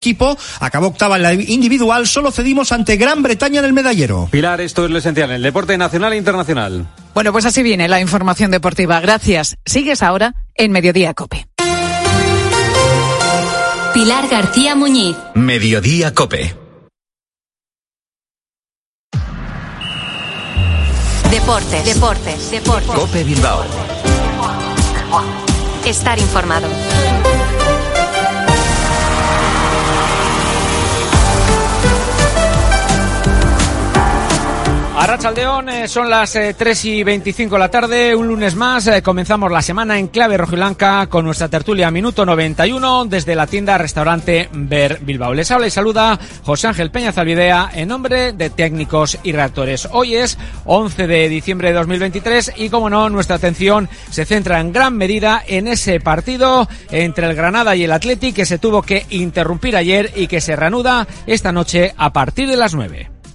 equipo, acabó octava en la individual, solo cedimos ante Gran Bretaña en el medallero. Pilar, esto es lo esencial en el deporte nacional e internacional. Bueno, pues así viene la información deportiva. Gracias. Sigues ahora en Mediodía Cope. Pilar García Muñiz. Mediodía Cope. Deportes, deportes, deportes. Cope Bilbao. Estar informado. Arrachaldeón, eh, son las eh, 3 y 25 de la tarde, un lunes más, eh, comenzamos la semana en clave rojiblanca con nuestra tertulia minuto 91 desde la tienda restaurante Ver Bilbao. Les habla y saluda José Ángel Peña Zalvidea en nombre de técnicos y reactores. Hoy es 11 de diciembre de 2023 y como no, nuestra atención se centra en gran medida en ese partido entre el Granada y el Athletic que se tuvo que interrumpir ayer y que se reanuda esta noche a partir de las 9.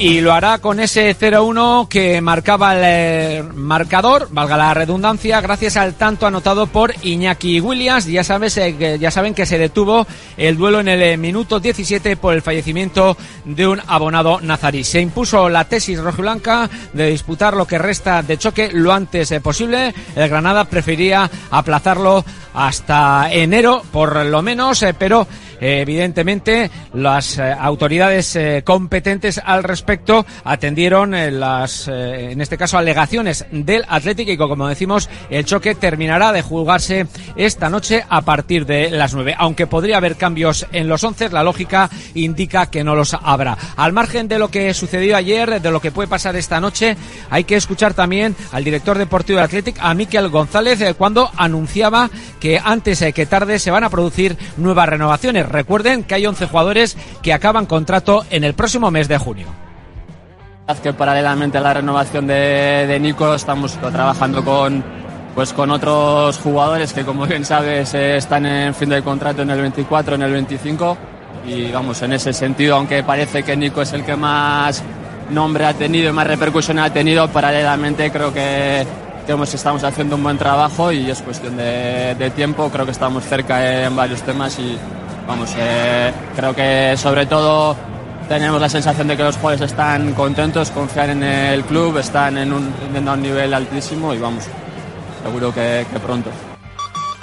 Y lo hará con ese 0-1 que marcaba el eh, marcador, valga la redundancia, gracias al tanto anotado por Iñaki Williams. Ya, sabes, eh, ya saben que se detuvo el duelo en el eh, minuto 17 por el fallecimiento de un abonado nazarí. Se impuso la tesis rojiblanca de disputar lo que resta de choque lo antes posible. El Granada prefería aplazarlo hasta enero, por lo menos, pero evidentemente las eh, autoridades eh, competentes al respecto atendieron eh, las, en este caso, alegaciones del Atlético y como decimos, el choque terminará de jugarse esta noche a partir de las nueve. Aunque podría haber cambios en los once, la lógica indica que no los habrá. Al margen de lo que sucedió ayer, de lo que puede pasar esta noche, hay que escuchar también al director deportivo del Atlético, a Miquel González, cuando anunciaba que antes que tarde se van a producir nuevas renovaciones. Recuerden que hay 11 jugadores que acaban contrato en el próximo mes de junio. Que paralelamente a la renovación de, de Nico estamos trabajando con, pues con otros jugadores que como bien sabes eh, están en fin de contrato en el 24, en el 25 y vamos, en ese sentido, aunque parece que Nico es el que más nombre ha tenido y más repercusión ha tenido, paralelamente creo que, que hemos, estamos haciendo un buen trabajo y es cuestión de, de tiempo, creo que estamos cerca en varios temas y vamos, eh, creo que sobre todo tenemos la sensación de que los jugadores están contentos, confían en el club, están en un, un nivel altísimo y vamos, seguro que pronto.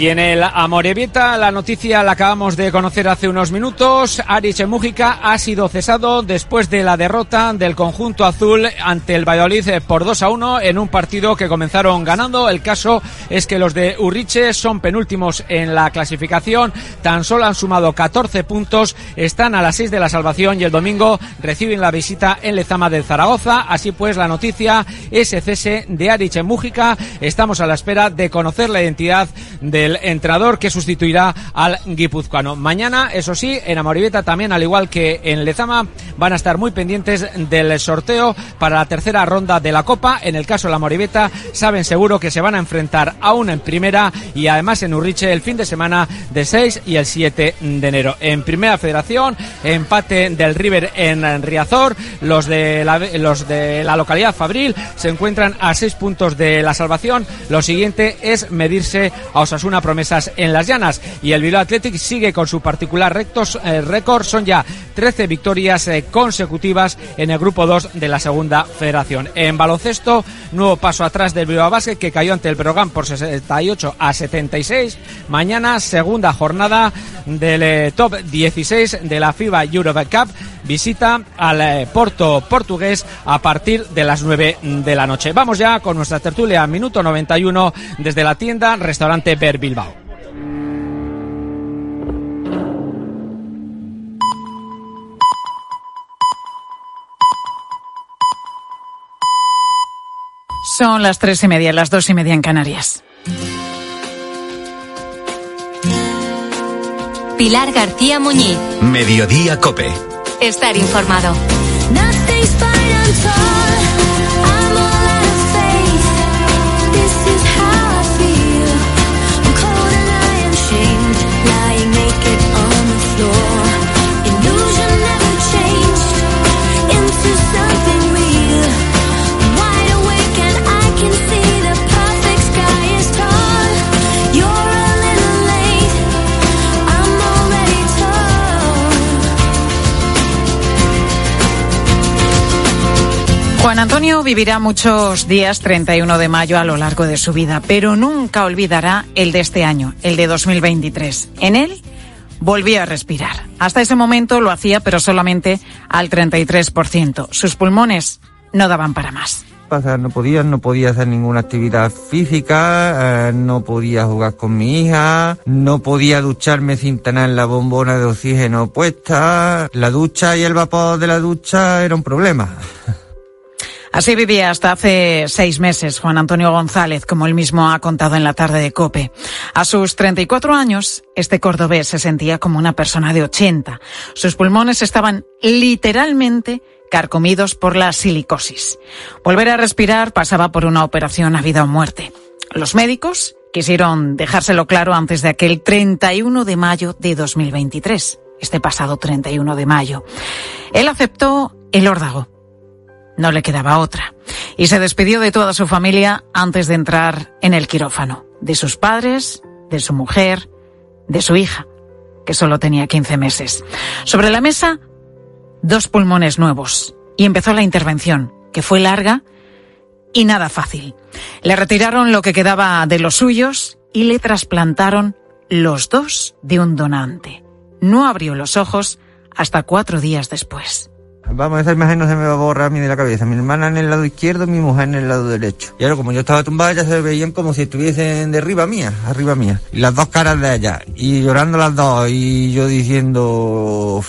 Y en el Amorebieta, la noticia la acabamos de conocer hace unos minutos. Arich Mújica ha sido cesado después de la derrota del conjunto azul ante el Valladolid por 2 a 1 en un partido que comenzaron ganando. El caso es que los de Urriche son penúltimos en la clasificación. Tan solo han sumado 14 puntos. Están a las 6 de la salvación y el domingo reciben la visita en Lezama del Zaragoza. Así pues, la noticia es cese de Arich Mújica. Estamos a la espera de conocer la identidad del entrenador que sustituirá al guipuzcoano. Mañana, eso sí, en Amoribeta también, al igual que en Lezama, van a estar muy pendientes del sorteo para la tercera ronda de la Copa. En el caso de la Moribeta, saben seguro que se van a enfrentar aún en primera y además en Urriche el fin de semana de 6 y el 7 de enero. En primera federación, empate del River en Riazor. Los de la, los de la localidad Fabril se encuentran a 6 puntos de la salvación. Lo siguiente es medirse a Osasuna promesas en las llanas. Y el Bilbao Athletic sigue con su particular rectos, eh, récord. Son ya 13 victorias eh, consecutivas en el grupo 2 de la segunda federación. En baloncesto nuevo paso atrás del Bilbao Basket que cayó ante el Brogan por 68 a 76 mañana segunda jornada del eh, top 16 de la FIBA Europe Cup visita al eh, Porto portugués a partir de las 9 de la noche. Vamos ya con nuestra tertulia, minuto 91, desde la tienda Restaurante Ber Bilbao. Son las tres y media, las dos y media en Canarias. Pilar García Muñiz. Mediodía Cope. Estar informado. Juan Antonio vivirá muchos días 31 de mayo a lo largo de su vida, pero nunca olvidará el de este año, el de 2023. En él volvió a respirar. Hasta ese momento lo hacía, pero solamente al 33%. Sus pulmones no daban para más. no podía, no podía hacer ninguna actividad física, eh, no podía jugar con mi hija, no podía ducharme sin tener la bombona de oxígeno puesta. La ducha y el vapor de la ducha era un problema. Así vivía hasta hace seis meses Juan Antonio González, como él mismo ha contado en la tarde de Cope. A sus 34 años, este cordobés se sentía como una persona de 80. Sus pulmones estaban literalmente carcomidos por la silicosis. Volver a respirar pasaba por una operación a vida o muerte. Los médicos quisieron dejárselo claro antes de aquel 31 de mayo de 2023, este pasado 31 de mayo. Él aceptó el órdago no le quedaba otra. Y se despidió de toda su familia antes de entrar en el quirófano. De sus padres, de su mujer, de su hija, que solo tenía 15 meses. Sobre la mesa, dos pulmones nuevos. Y empezó la intervención, que fue larga y nada fácil. Le retiraron lo que quedaba de los suyos y le trasplantaron los dos de un donante. No abrió los ojos hasta cuatro días después. Vamos, esa imagen no se me va a borrar mí de la cabeza. Mi hermana en el lado izquierdo, mi mujer en el lado derecho. Y ahora, como yo estaba tumbada, ya se veían como si estuviesen de arriba mía, arriba mía. Y las dos caras de ella. Y llorando las dos. Y yo diciendo...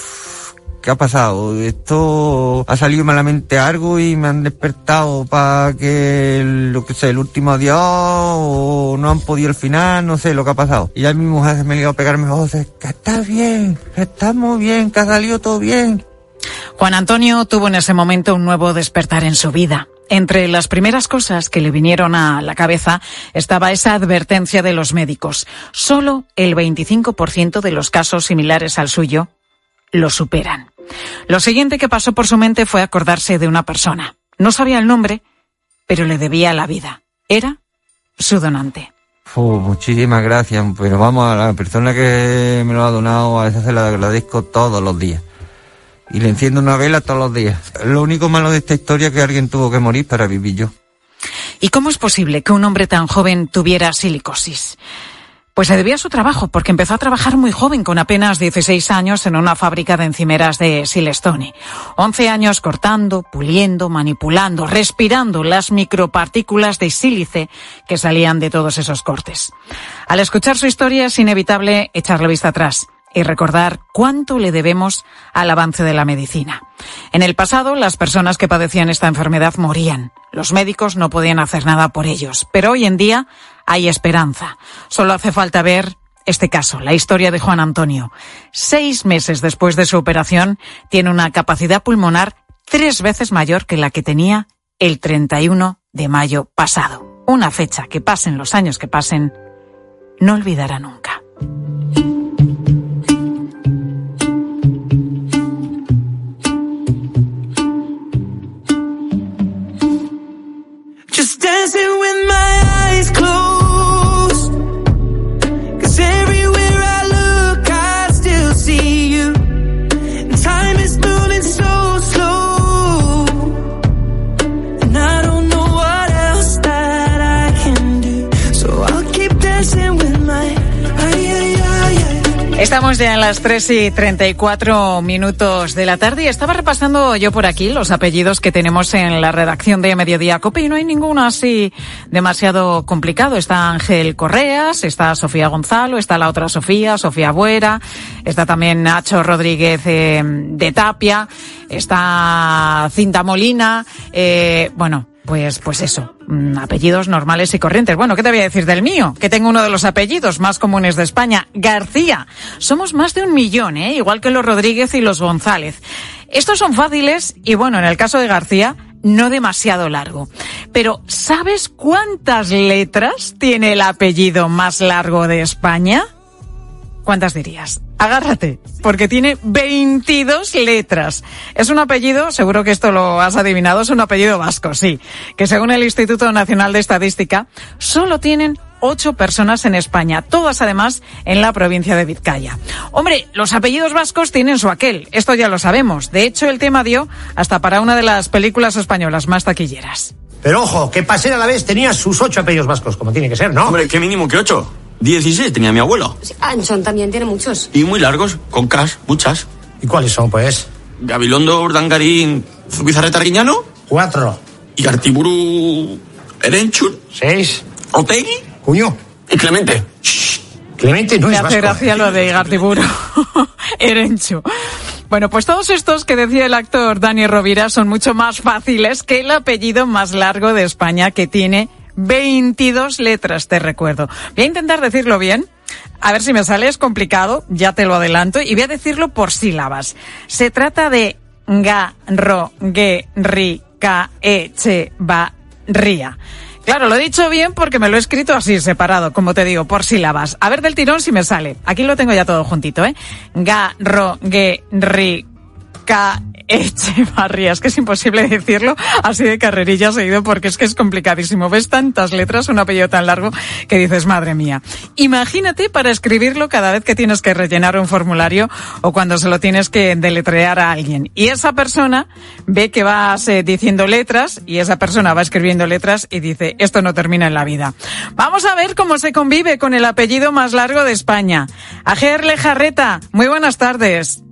¿Qué ha pasado? Esto ha salido malamente algo y me han despertado para que lo que sé, el último adiós o no han podido el final, no sé lo que ha pasado. Y ya mi mujer se me ha ido a pegarme voces, que está bien, que estamos bien, que ha salido todo bien. Juan Antonio tuvo en ese momento un nuevo despertar en su vida. Entre las primeras cosas que le vinieron a la cabeza estaba esa advertencia de los médicos. Solo el 25% de los casos similares al suyo lo superan. Lo siguiente que pasó por su mente fue acordarse de una persona. No sabía el nombre, pero le debía la vida. Era su donante. muchísimas gracias, pero vamos, a la persona que me lo ha donado, a esa se la agradezco todos los días y le enciendo una vela todos los días. Lo único malo de esta historia es que alguien tuvo que morir para vivir yo. ¿Y cómo es posible que un hombre tan joven tuviera silicosis? Pues se debía a su trabajo, porque empezó a trabajar muy joven, con apenas 16 años, en una fábrica de encimeras de Silestone. 11 años cortando, puliendo, manipulando, respirando las micropartículas de sílice que salían de todos esos cortes. Al escuchar su historia es inevitable echarle vista atrás y recordar cuánto le debemos al avance de la medicina. En el pasado, las personas que padecían esta enfermedad morían. Los médicos no podían hacer nada por ellos. Pero hoy en día hay esperanza. Solo hace falta ver este caso, la historia de Juan Antonio. Seis meses después de su operación, tiene una capacidad pulmonar tres veces mayor que la que tenía el 31 de mayo pasado. Una fecha que pasen los años que pasen, no olvidará nunca. dancing with my Estamos ya en las 3 y 34 minutos de la tarde y estaba repasando yo por aquí los apellidos que tenemos en la redacción de Mediodía Cope y no hay ninguno así demasiado complicado. Está Ángel Correas, está Sofía Gonzalo, está la otra Sofía, Sofía Buera, está también Nacho Rodríguez eh, de Tapia, está Cinta Molina, eh, bueno, pues, pues eso, apellidos normales y corrientes. Bueno, ¿qué te voy a decir del mío? Que tengo uno de los apellidos más comunes de España, García. Somos más de un millón, ¿eh? igual que los Rodríguez y los González. Estos son fáciles y bueno, en el caso de García, no demasiado largo. Pero ¿sabes cuántas letras tiene el apellido más largo de España? ¿Cuántas dirías? Agárrate, porque tiene 22 letras. Es un apellido, seguro que esto lo has adivinado, es un apellido vasco, sí, que según el Instituto Nacional de Estadística, solo tienen ocho personas en España, todas además en la provincia de Vizcaya. Hombre, los apellidos vascos tienen su aquel, esto ya lo sabemos. De hecho, el tema dio hasta para una de las películas españolas más taquilleras. Pero ojo, que Paseo a la vez tenía sus ocho apellidos vascos, como tiene que ser, ¿no? Hombre, qué mínimo que ocho. 16 tenía mi abuelo. Anchón también tiene muchos. Y muy largos, con cas, muchas. ¿Y cuáles son, pues? Gabilondo, Urdangarín, Zubizarreta Guiñano. Cuatro. Y Artiburu Erenchun. Seis. Otegui. Cuño. Y Clemente. Clemente no Me es hace vasco. gracia lo de Gartiburu. Erenchu. Bueno, pues todos estos que decía el actor Dani Rovira son mucho más fáciles que el apellido más largo de España que tiene 22 letras, te recuerdo. Voy a intentar decirlo bien. A ver si me sale, es complicado, ya te lo adelanto, y voy a decirlo por sílabas. Se trata de ga, ro, ge, ri, ka, e, che, ba, ría. Claro, lo he dicho bien porque me lo he escrito así, separado, como te digo, por sílabas. A ver del tirón si me sale. Aquí lo tengo ya todo juntito, ¿eh? Ga, ro, ge, ri, ka, Echevarría. Es que es imposible decirlo así de carrerilla seguido porque es que es complicadísimo. Ves tantas letras, un apellido tan largo que dices, madre mía. Imagínate para escribirlo cada vez que tienes que rellenar un formulario o cuando se lo tienes que deletrear a alguien. Y esa persona ve que vas eh, diciendo letras y esa persona va escribiendo letras y dice, esto no termina en la vida. Vamos a ver cómo se convive con el apellido más largo de España. Ajer Lejarreta, muy buenas tardes.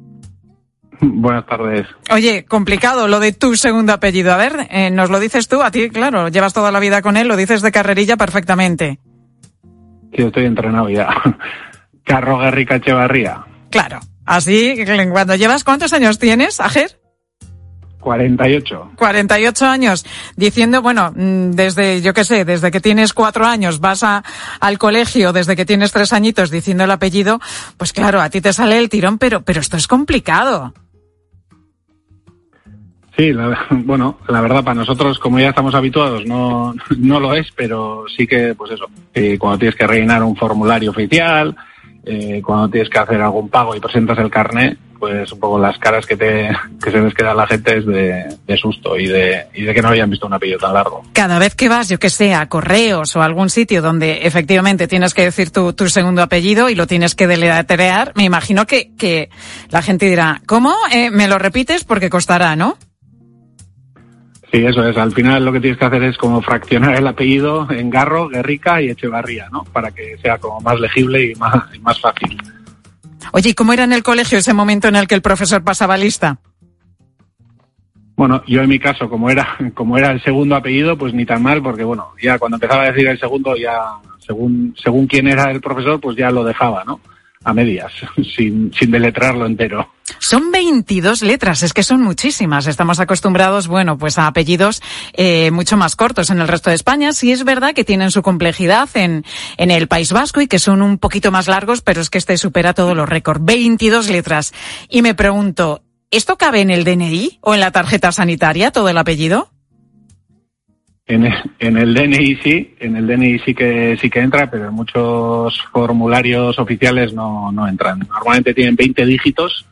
Buenas tardes. Oye, complicado lo de tu segundo apellido. A ver, eh, nos lo dices tú, a ti, claro, llevas toda la vida con él, lo dices de carrerilla perfectamente. Yo estoy entrenado ya. Carro Garrica Echevarría. Claro, así, cuando llevas, ¿cuántos años tienes, Ajer? 48. 48 años, diciendo, bueno, mm, desde, yo qué sé, desde que tienes cuatro años vas a, al colegio, desde que tienes tres añitos diciendo el apellido, pues claro, a ti te sale el tirón, pero, pero esto es complicado. Sí, la- bueno, la verdad para nosotros, como ya estamos habituados, no, no lo es, pero sí que, pues eso, eh, cuando tienes que rellenar un formulario oficial, eh, cuando tienes que hacer algún pago y presentas el carnet, pues un poco las caras que te que se les queda a la gente es de, de susto y de, y de que no habían visto un apellido tan largo. Cada vez que vas, yo que sé, a correos o a algún sitio donde efectivamente tienes que decir tu, tu segundo apellido y lo tienes que deletrear, me imagino que, que la gente dirá, ¿cómo? Eh, ¿Me lo repites? Porque costará, ¿no? Sí, eso es. Al final lo que tienes que hacer es como fraccionar el apellido en Garro, Guerrica y Echevarría, ¿no? Para que sea como más legible y más, y más fácil. Oye, ¿y cómo era en el colegio ese momento en el que el profesor pasaba lista? Bueno, yo en mi caso, como era, como era el segundo apellido, pues ni tan mal, porque bueno, ya cuando empezaba a decir el segundo, ya según, según quién era el profesor, pues ya lo dejaba, ¿no? A medias, sin, sin deletrarlo entero. Son 22 letras, es que son muchísimas. Estamos acostumbrados, bueno, pues a apellidos eh, mucho más cortos en el resto de España. Sí es verdad que tienen su complejidad en, en el País Vasco y que son un poquito más largos, pero es que este supera todos los récords. 22 letras. Y me pregunto, ¿esto cabe en el DNI o en la tarjeta sanitaria, todo el apellido? En el, en el DNI sí, en el DNI sí que sí que entra, pero en muchos formularios oficiales no, no entran. Normalmente tienen 20 dígitos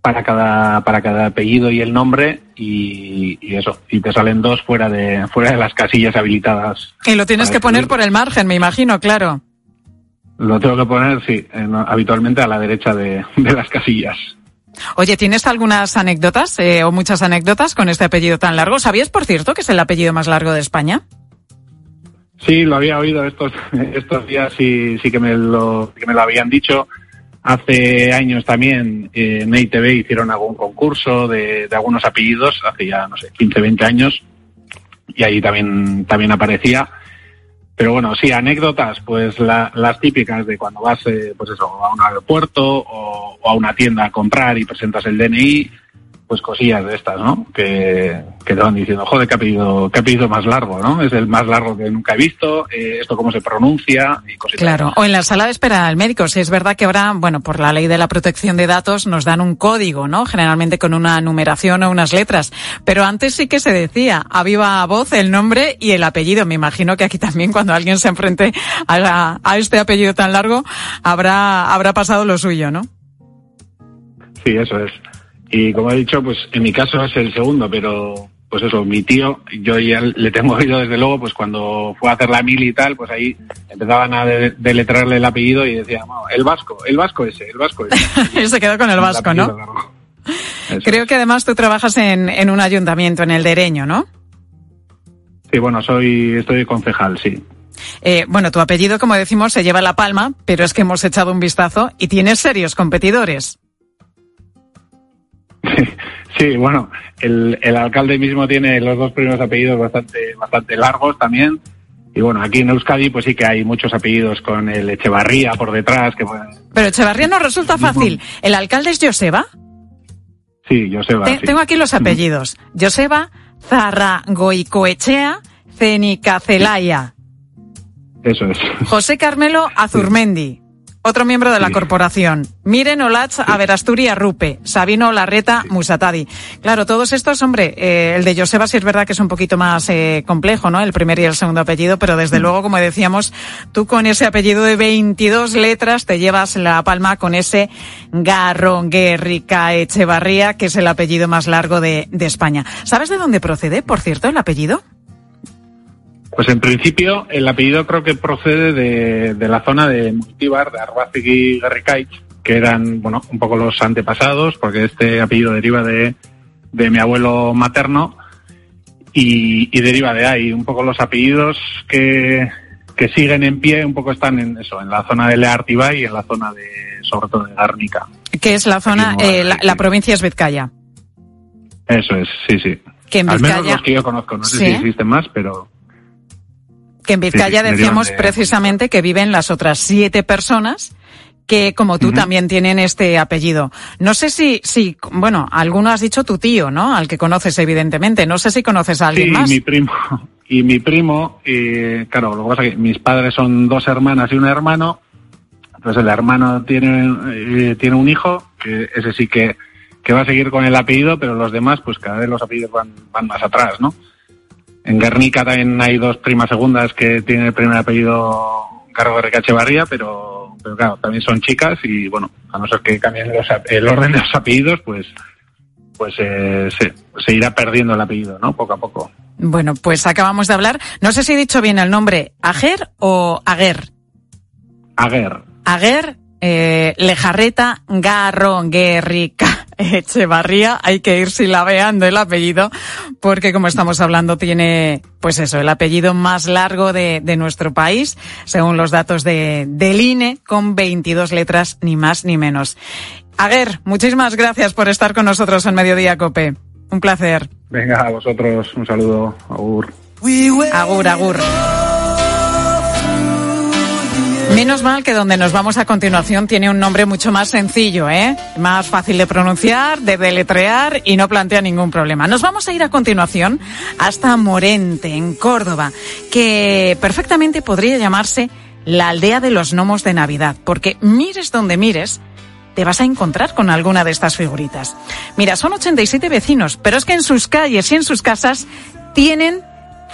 para cada para cada apellido y el nombre y, y eso y te salen dos fuera de fuera de las casillas habilitadas. Y lo tienes que poner por el margen, me imagino, claro. Lo tengo que poner sí en- habitualmente a la derecha de, de las casillas. Oye, ¿tienes algunas anécdotas eh, o muchas anécdotas con este apellido tan largo? ¿Sabías, por cierto, que es el apellido más largo de España? Sí, lo había oído estos estos días sí sí que me lo me lo habían dicho. Hace años también eh, en ITV hicieron algún concurso de, de algunos apellidos, hace ya, no sé, 15, 20 años, y ahí también, también aparecía. Pero bueno, sí, anécdotas, pues la- las típicas de cuando vas, eh, pues eso, a un aeropuerto o, o a una tienda a comprar y presentas el DNI, pues cosillas de estas, ¿no? Que, que te van diciendo, joder, qué apellido, qué apellido más largo, ¿no? Es el más largo que nunca he visto, eh, esto cómo se pronuncia y cositas. Claro, o en la sala de espera al médico. Si es verdad que ahora, bueno, por la ley de la protección de datos nos dan un código, ¿no? Generalmente con una numeración o unas letras. Pero antes sí que se decía a viva voz el nombre y el apellido. Me imagino que aquí también cuando alguien se enfrente a, a este apellido tan largo habrá, habrá pasado lo suyo, ¿no? Sí, eso es. Y como he dicho, pues en mi caso es el segundo, pero pues eso, mi tío, yo ya le tengo oído desde luego, pues cuando fue a hacer la mil y tal, pues ahí empezaban a de- deletrearle el apellido y decía, "No, el vasco, el vasco ese, el vasco ese. Y se quedó con el vasco, ¿no? Creo que además tú trabajas en, en un ayuntamiento, en el Dereño, ¿no? Sí, bueno, soy, estoy concejal, sí. Eh, bueno, tu apellido, como decimos, se lleva la palma, pero es que hemos echado un vistazo y tienes serios competidores. Sí, bueno, el, el alcalde mismo tiene los dos primeros apellidos bastante, bastante largos también. Y bueno, aquí en Euskadi pues sí que hay muchos apellidos con el Echevarría por detrás, que Pero Echevarría no resulta fácil. ¿El alcalde es Joseba? sí, Joseba. Te- sí. Tengo aquí los apellidos. Joseba Zarragoicoechea Cenicacelaya. Eso es. José Carmelo Azurmendi. Otro miembro de la corporación. Miren Olach Averasturi Arrupe. Sabino Larreta Musatadi. Claro, todos estos, hombre, eh, el de Joseba sí es verdad que es un poquito más eh, complejo, ¿no? El primer y el segundo apellido, pero desde luego, como decíamos, tú con ese apellido de 22 letras te llevas la palma con ese Garronguerrica Echevarría, que es el apellido más largo de, de España. ¿Sabes de dónde procede, por cierto, el apellido? Pues en principio el apellido creo que procede de, de la zona de Multibar, de y Garricaich, que eran, bueno, un poco los antepasados, porque este apellido deriva de, de mi abuelo materno y, y deriva de ahí. Un poco los apellidos que, que siguen en pie, un poco están en eso, en la zona de Leartibay y en la zona de, sobre todo de Garnica. Que es la zona, eh, la, la provincia es Vizcaya. Eso es, sí, sí. Que en Al menos los que yo conozco, no sé Sí. si existen más, pero Que en Vizcaya Sí, decíamos de- precisamente que viven las otras siete personas que, como tú, también tienen este apellido. No sé si, si, bueno, alguno has dicho tu tío, ¿no? Al que conoces, evidentemente. No sé si conoces a alguien sí, más. mi primo. Y mi primo, y claro, lo que pasa es que mis padres son dos hermanas y un hermano. Entonces el hermano tiene, eh, tiene un hijo, que ese sí que, que va a seguir con el apellido, pero los demás, pues cada vez los apellidos van, van más atrás, ¿no? En Guernica también hay dos primas segundas que tienen el primer apellido Cargo de Echevarría, pero, pero claro, también son chicas y bueno, a no ser que cambien los el orden de los apellidos, pues, pues eh, se, se irá perdiendo el apellido, ¿no? Poco a poco. Bueno, pues acabamos de hablar. No sé si he dicho bien el nombre, Ager o Aguer. Aguer. Aguer, eh, Lejarreta, Garro, Guerrica, Echevarría. Hay que ir silabeando el apellido, porque como estamos hablando, tiene, pues eso, el apellido más largo de, de nuestro país, según los datos de, del INE, con 22 letras, ni más ni menos. Aguer, muchísimas gracias por estar con nosotros en Mediodía Cope. Un placer. Venga, a vosotros un saludo, Agur. Agur, agur. Menos mal que donde nos vamos a continuación tiene un nombre mucho más sencillo, ¿eh? Más fácil de pronunciar, de deletrear y no plantea ningún problema. Nos vamos a ir a continuación hasta Morente, en Córdoba, que perfectamente podría llamarse la aldea de los gnomos de Navidad, porque mires donde mires, te vas a encontrar con alguna de estas figuritas. Mira, son 87 vecinos, pero es que en sus calles y en sus casas tienen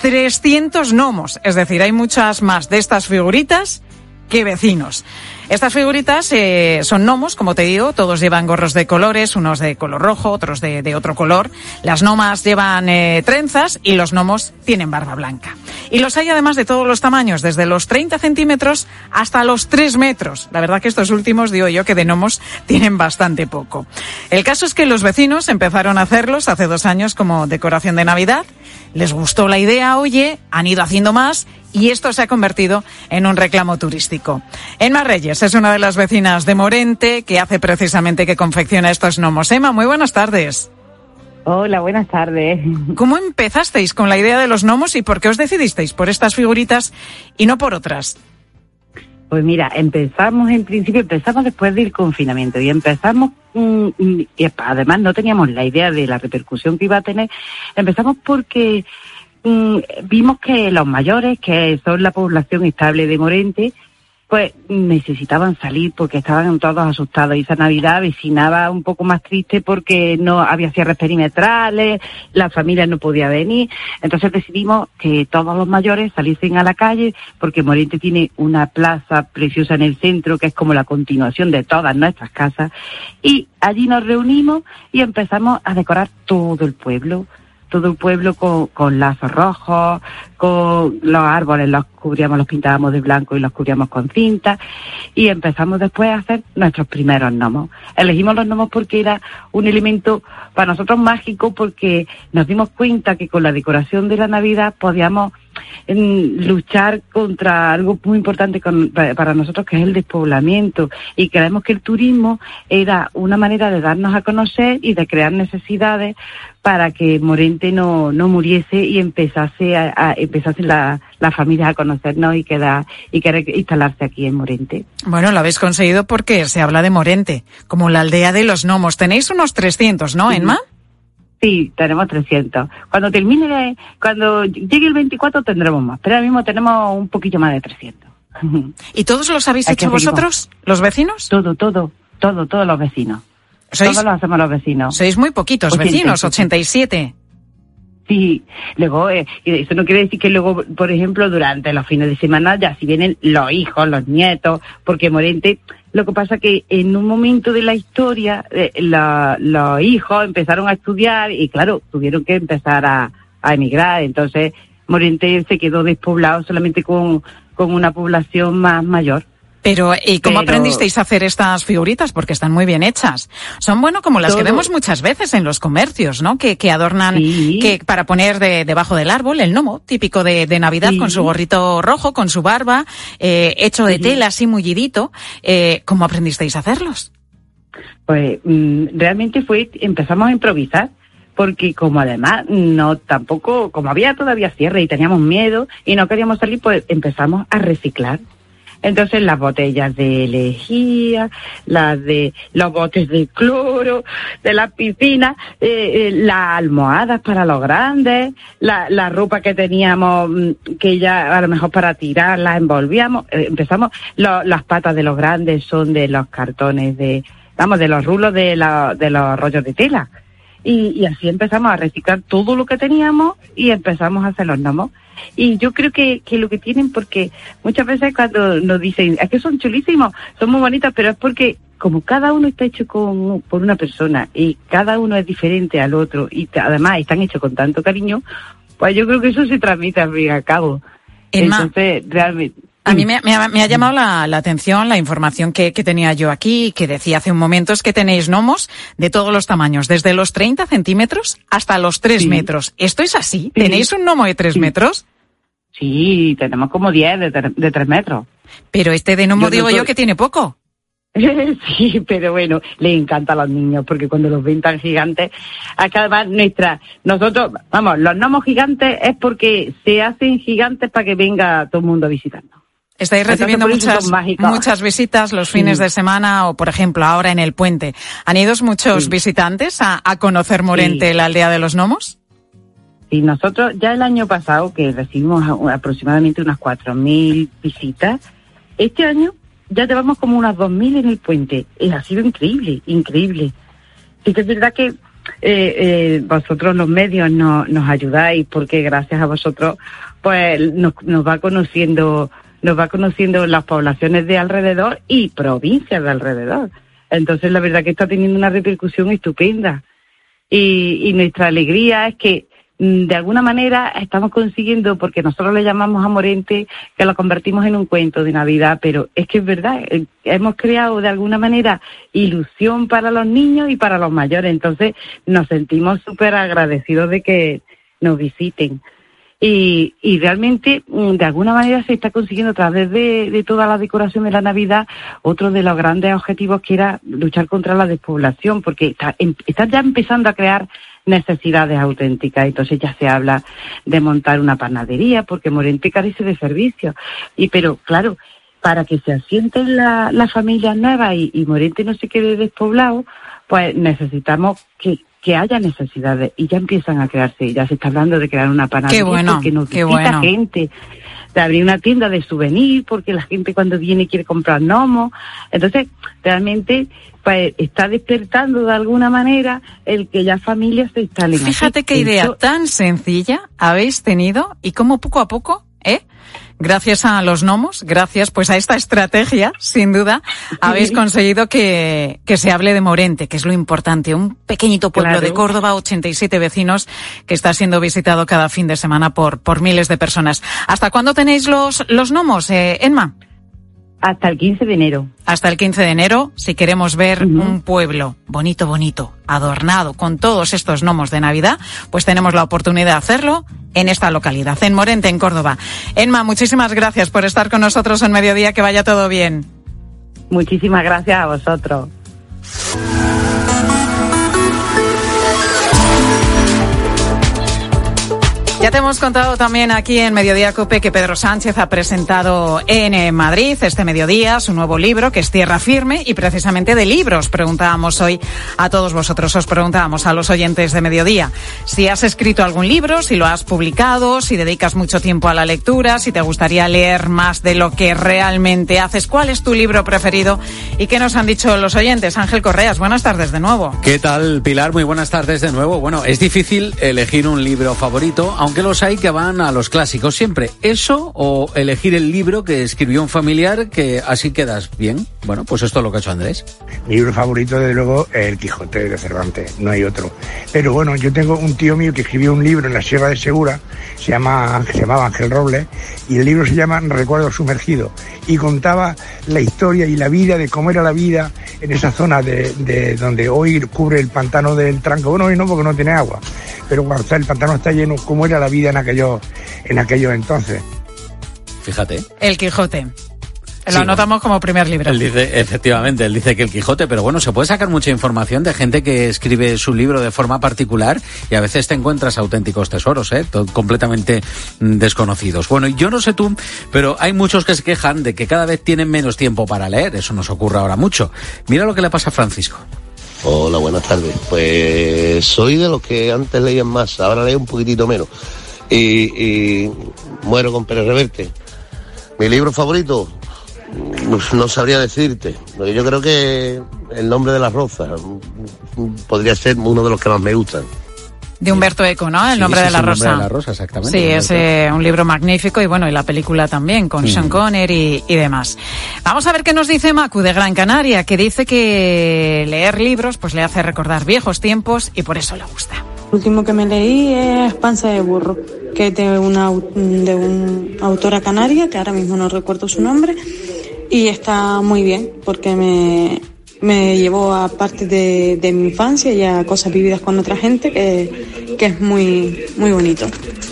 300 gnomos, es decir, hay muchas más de estas figuritas que vecinos. Estas figuritas eh, son gnomos, como te digo, todos llevan gorros de colores, unos de color rojo, otros de, de otro color. Las gnomas llevan eh, trenzas y los gnomos tienen barba blanca. Y los hay además de todos los tamaños, desde los 30 centímetros hasta los 3 metros. La verdad que estos últimos, digo yo, que de gnomos tienen bastante poco. El caso es que los vecinos empezaron a hacerlos hace dos años como decoración de Navidad. Les gustó la idea, oye, han ido haciendo más y esto se ha convertido en un reclamo turístico. Emma Reyes es una de las vecinas de Morente que hace precisamente que confecciona estos gnomos. Emma, muy buenas tardes. Hola, buenas tardes. ¿Cómo empezasteis con la idea de los gnomos y por qué os decidisteis por estas figuritas y no por otras? Pues mira, empezamos en principio, empezamos después del confinamiento y empezamos, mm, y además no teníamos la idea de la repercusión que iba a tener, empezamos porque mm, vimos que los mayores, que son la población estable de Morente, pues necesitaban salir porque estaban todos asustados. Y esa Navidad vecinaba un poco más triste porque no había cierres perimetrales, la familia no podía venir, entonces decidimos que todos los mayores saliesen a la calle porque Moriente tiene una plaza preciosa en el centro que es como la continuación de todas nuestras casas. Y allí nos reunimos y empezamos a decorar todo el pueblo todo el pueblo con, con lazos rojos, con los árboles los cubríamos, los pintábamos de blanco y los cubríamos con cinta y empezamos después a hacer nuestros primeros gnomos. Elegimos los gnomos porque era un elemento para nosotros mágico porque nos dimos cuenta que con la decoración de la Navidad podíamos luchar contra algo muy importante con, para nosotros que es el despoblamiento y creemos que el turismo era una manera de darnos a conocer y de crear necesidades para que Morente no, no muriese y empezase a, a empezase la, las familias a conocernos y quedar y querer instalarse aquí en Morente. Bueno, lo habéis conseguido porque se habla de Morente, como la aldea de los gnomos. Tenéis unos 300, ¿no, Enma? Sí, tenemos 300. Cuando termine, cuando llegue el 24 tendremos más, pero ahora mismo tenemos un poquito más de 300. ¿Y todos los habéis hecho vosotros, los vecinos? Todo, todo, todo, todos los vecinos. Todos lo hacemos los vecinos. Sois muy poquitos vecinos, 87. Sí, luego, eh, eso no quiere decir que luego, por ejemplo, durante los fines de semana ya si vienen los hijos, los nietos, porque Morente, lo que pasa que en un momento de la historia, eh, la, los hijos empezaron a estudiar y claro, tuvieron que empezar a, a emigrar, entonces Morente se quedó despoblado solamente con, con una población más mayor. Pero, ¿y cómo Pero- aprendisteis a hacer estas figuritas? Porque están muy bien hechas. Son, bueno, como las que vemos muchas veces en los comercios, ¿no? Que, que adornan, que para poner de, debajo del árbol el gnomo, típico de, de Navidad, con su gorrito rojo, con su barba, eh, hecho de tela, así mullidito. Eh, ¿Cómo aprendisteis a hacerlos? Pues mm, realmente fue, empezamos a improvisar, porque como además no tampoco, como había todavía cierre y teníamos miedo y no queríamos salir, pues empezamos a reciclar. Entonces las botellas de lejía, las de los botes de cloro, de las piscinas, eh, eh, las almohadas para los grandes, la, la ropa que teníamos mm, que ya a lo mejor para tirar la envolvíamos, eh, empezamos, lo- las patas de los grandes son de los cartones de, vamos, de los rulos de, la- de los rollos de tela. Y, y así empezamos a reciclar todo lo que teníamos y empezamos a hacer los gnomos. Y yo creo que, que lo que tienen, porque muchas veces cuando nos dicen, es que son chulísimos, son muy bonitos, pero es porque como cada uno está hecho con, por una persona y cada uno es diferente al otro y además están hechos con tanto cariño, pues yo creo que eso se transmite al fin y al cabo. Emma, Entonces, realmente... A mí me, me ha, me ha llamado la, la atención la información que, que tenía yo aquí, que decía hace un momento, es que tenéis gnomos de todos los tamaños, desde los 30 centímetros hasta los 3 metros. ¿Esto es así? ¿Tenéis un gnomo de 3 metros? Sí, tenemos como 10 de, de 3 metros. Pero este de gnomo Yo no digo yo que tiene poco. sí, pero bueno, le encanta a los niños porque cuando los ven tan gigantes, acá además nuestra, nosotros, vamos, los gnomos gigantes es porque se hacen gigantes para que venga todo el mundo a visitarnos. Estáis recibiendo muchas, muchas visitas los fines Sí. de semana o, por ejemplo, ahora en el puente. ¿Han ido muchos Sí. visitantes a, a conocer Morente, Sí. la aldea de los gnomos? Y nosotros ya el año pasado, que recibimos aproximadamente unas 4.000 visitas, este año ya llevamos como unas 2.000 en el puente. Y ha sido increíble, increíble. Sí que es verdad que eh, eh, vosotros los medios no- nos ayudáis porque gracias a vosotros pues nos, nos va conociendo nos va conociendo las poblaciones de alrededor y provincias de alrededor. Entonces la verdad que está teniendo una repercusión estupenda y, y nuestra alegría es que mm, de alguna manera estamos consiguiendo, porque nosotros le llamamos a Morente, que lo convertimos en un cuento de Navidad, pero es que es verdad, eh, hemos creado de alguna manera ilusión para los niños y para los mayores, entonces nos sentimos súper agradecidos de que nos visiten. Y, y realmente, mm, de alguna manera, se está consiguiendo a través de, de toda la decoración de la Navidad otro de los grandes objetivos que era luchar contra la despoblación, porque está, em- está ya empezando a crear necesidades auténticas. Entonces ya se habla de montar una panadería, porque Morente carece de servicios. Y pero, claro, para que se asienten la- las familias nuevas y, y Morente no se quede despoblado, pues necesitamos que, que haya necesidades y ya empiezan a crearse, ya se está hablando de crear una panadería bueno, porque nos qué bueno. gente, de abrir una tienda de souvenir porque la gente cuando viene quiere comprar gnomos, entonces realmente pues está despertando de alguna manera el que ya familias se instalen. aquí. Fíjate qué De idea tan sencilla habéis tenido y cómo poco a poco, ¿eh? Gracias a los gnomos, gracias pues a esta estrategia, sin duda, habéis conseguido que, que se hable de Morente, que es lo importante. Un pequeñito pueblo Claro. de Córdoba, 87 vecinos, que está siendo visitado cada fin de semana por, por miles de personas. ¿Hasta cuándo tenéis los, los gnomos, eh, Enma? Hasta el 15 de enero. Hasta el 15 de enero, si queremos ver un pueblo bonito, bonito, adornado con todos estos gnomos de Navidad, pues tenemos la oportunidad de hacerlo en esta localidad, en Morente, en Córdoba. Enma, muchísimas gracias por estar con nosotros en Mediodía, que vaya todo bien. Muchísimas gracias a vosotros. Ya te hemos contado también aquí en Mediodía Cope que Pedro Sánchez ha presentado en eh, Madrid este mediodía su nuevo libro que es Tierra Firme y precisamente de libros preguntábamos hoy a todos vosotros, os preguntábamos a los oyentes de Mediodía si has escrito algún libro, si lo has publicado, si dedicas mucho tiempo a la lectura, si te gustaría leer más de lo que realmente haces, cuál es tu libro preferido y qué nos han dicho los oyentes. Ángel Correas, buenas tardes de nuevo. ¿Qué tal, Pilar? Muy buenas tardes de nuevo. Bueno, es difícil elegir un libro favorito, aunque los hay que van a los clásicos siempre. ¿Eso o elegir el libro que escribió un familiar que así quedas bien? Bueno, pues esto es lo que ha hecho Andrés. Mi libro favorito, desde luego, El Quijote de Cervantes, no hay otro. Pero bueno, yo tengo un tío mío que escribió un libro en la Sierra de Segura, se, llama, se llamaba Ángel Robles, y el libro se llama Recuerdo Sumergido, y contaba la historia y la vida de cómo era la vida en esa zona de, de donde hoy cubre el pantano del Tranco. Bueno, hoy no, porque no tiene agua, pero cuando está- el pantano está lleno, cómo era la vida en aquellos, en aquellos entonces. Fíjate. El Quijote. Lo Sí, anotamos como primer libro. Él dice, efectivamente, él dice que el Quijote, pero bueno, se puede sacar mucha información de gente que escribe su libro de forma particular y a veces te encuentras auténticos tesoros, ¿eh? Completamente mm, desconocidos. Bueno, y yo no sé tú, pero hay muchos que se quejan de que cada vez tienen menos tiempo para leer. Eso nos ocurre ahora mucho. Mira lo que le pasa a Francisco. Hola, buenas tardes. Pues soy de los que antes leían más, ahora leo un poquitito menos. Y, y muero con Pérez Reverte. Mi libro favorito, Uf, no sabría decirte. Yo creo que El nombre de la rosa mm, podría ser uno de los que más me gustan. De Humberto Eco, ¿no? El Sí, nombre de la el nombre rosa. de la rosa, exactamente, Sí, es eh, un libro magnífico y bueno, y la película también con Mm. Sean Connery y, y demás. Vamos a ver qué nos dice Macu de Gran Canaria, que dice que leer libros pues le hace recordar viejos tiempos y por eso le gusta. El último que me leí es Panza de Burro, que es de una, de una autora canaria, que ahora mismo no recuerdo su nombre, y está muy bien, porque me, me llevó a parte de, de mi infancia y a cosas vividas con otra gente, que, que es muy, muy bonito.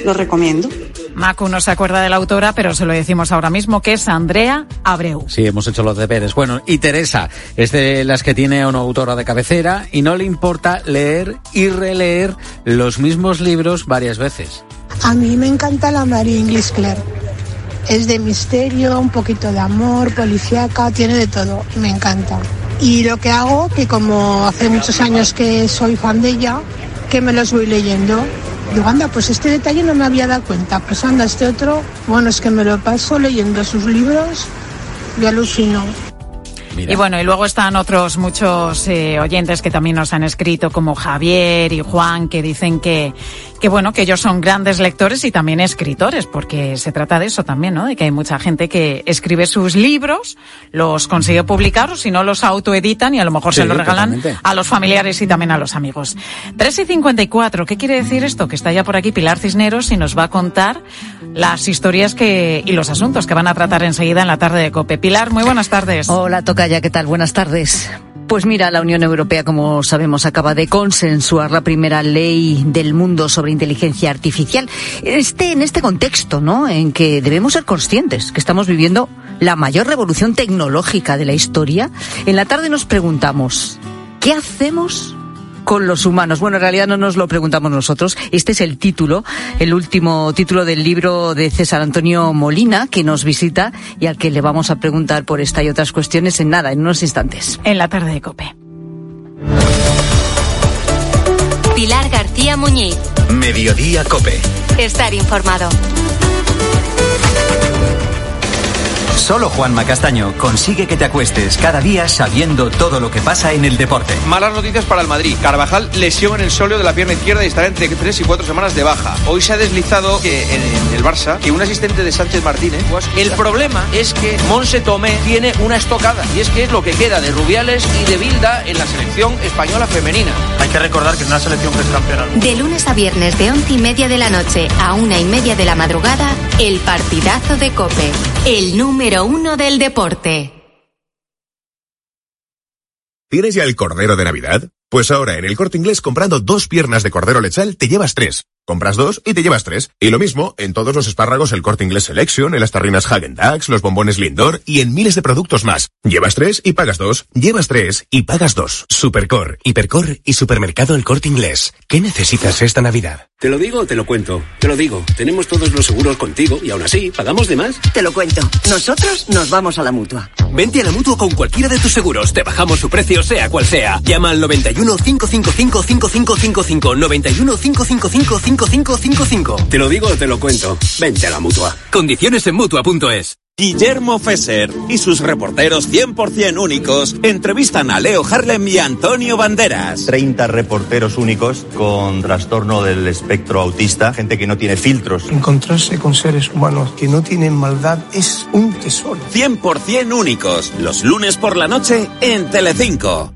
Lo recomiendo. Macu no se acuerda de la autora, pero se lo decimos ahora mismo, que es Andrea Abreu. Sí, hemos hecho los deberes. Bueno, y Teresa es de las que tiene una autora de cabecera y no le importa leer y releer los mismos libros varias veces. A mí me encanta la Marie English Claire. Es de misterio, un poquito de amor, policíaca, tiene de todo. Me encanta. Y lo que hago, que como hace muchos años que soy fan de ella, que me los voy leyendo. Digo, anda, pues este detalle no me había dado cuenta. Pues anda, este otro, bueno, es que me lo paso leyendo sus libros y alucino. Y bueno, y luego están otros muchos eh, oyentes que también nos han escrito, como Javier y Juan, que dicen que, que bueno, que ellos son grandes lectores y también escritores, porque se trata de eso también, ¿no? De que hay mucha gente que escribe sus libros, los consigue publicar, o si no los autoeditan y a lo mejor Sí, se los regalan totalmente. a los familiares y también a los amigos. 3 y 54, ¿qué quiere decir esto? Que está ya por aquí Pilar Cisneros y nos va a contar las historias que, y los asuntos que van a tratar enseguida en la tarde de COPE. Pilar, muy buenas tardes. Hola, Tocaya, ¿qué tal? Buenas tardes. Pues mira, la Unión Europea, como sabemos, acaba de consensuar la primera ley del mundo sobre inteligencia artificial. Este, en este contexto, ¿no? En que debemos ser conscientes que estamos viviendo la mayor revolución tecnológica de la historia. En la tarde nos preguntamos, ¿qué hacemos con los humanos? Bueno, en realidad no nos lo preguntamos nosotros. Este es el título, el último título del libro de César Antonio Molina, que nos visita y al que le vamos a preguntar por esta y otras cuestiones en nada, en unos instantes. En la tarde de COPE. Pilar García Muñiz. Mediodía Cope. Estar informado. Solo Juanma Castaño consigue que te acuestes cada día sabiendo todo lo que pasa en el deporte. Malas noticias para el Madrid. Carvajal lesión en el sóleo de la pierna izquierda y estará entre 3 y 4 semanas de baja. Hoy se ha deslizado que en el Barça que un asistente de Sánchez Martínez. Pues, el problema es que Monse Tomé tiene una estocada y es que es lo que queda de Rubiales y de Bilda en la selección española femenina. Hay que recordar que es una selección que es campeona. De lunes a viernes de 11 y media de la noche a una y media de la madrugada, el partidazo de Cope. El número uno del deporte. ¿Tienes ya el cordero de Navidad? Pues ahora en el corte inglés comprando dos piernas de cordero lechal te llevas tres. Compras dos y te llevas tres. Y lo mismo en todos los espárragos el corte inglés Selection, en las tarrinas Hagen Dazs, los bombones Lindor y en miles de productos más. Llevas tres y pagas dos. Llevas tres y pagas dos. Supercor, Hipercor y Supermercado El Corte Inglés. ¿Qué necesitas esta Navidad? ¿Te lo digo o te lo cuento? Te lo digo. Tenemos todos los seguros contigo y aún así, ¿pagamos de más? Te lo cuento. Nosotros nos vamos a la mutua. Vente a la mutua con cualquiera de tus seguros. Te bajamos su precio, sea cual sea. Llama al 91 555 5555. 91 555 5555. Te lo digo o te lo cuento. Vente a la mutua. Condiciones en mutua.es. Guillermo Fesser y sus reporteros 100% únicos entrevistan a Leo Harlem y Antonio Banderas. 30 reporteros únicos con trastorno del espectro autista, gente que no tiene filtros. Encontrarse con seres humanos que no tienen maldad es un tesoro. 100% únicos, los lunes por la noche en Telecinco.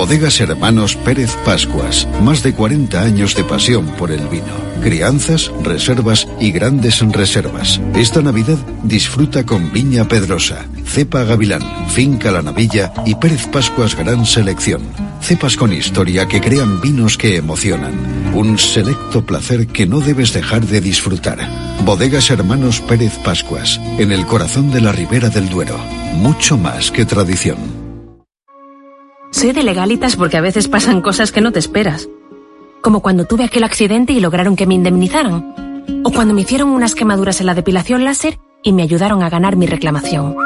Bodegas Hermanos Pérez Pascuas. Más de 40 años de pasión por el vino. Crianzas, reservas y grandes reservas. Esta Navidad disfruta con Viña Pedrosa, Cepa Gavilán, Finca La Navilla y Pérez Pascuas Gran Selección. Cepas con historia que crean vinos que emocionan. Un selecto placer que no debes dejar de disfrutar. Bodegas Hermanos Pérez Pascuas, en el corazón de la Ribera del Duero. Mucho más que tradición. Soy de legalitas porque a veces pasan cosas que no te esperas. Como cuando tuve aquel accidente y lograron que me indemnizaran. O cuando me hicieron unas quemaduras en la depilación láser y me ayudaron a ganar mi reclamación.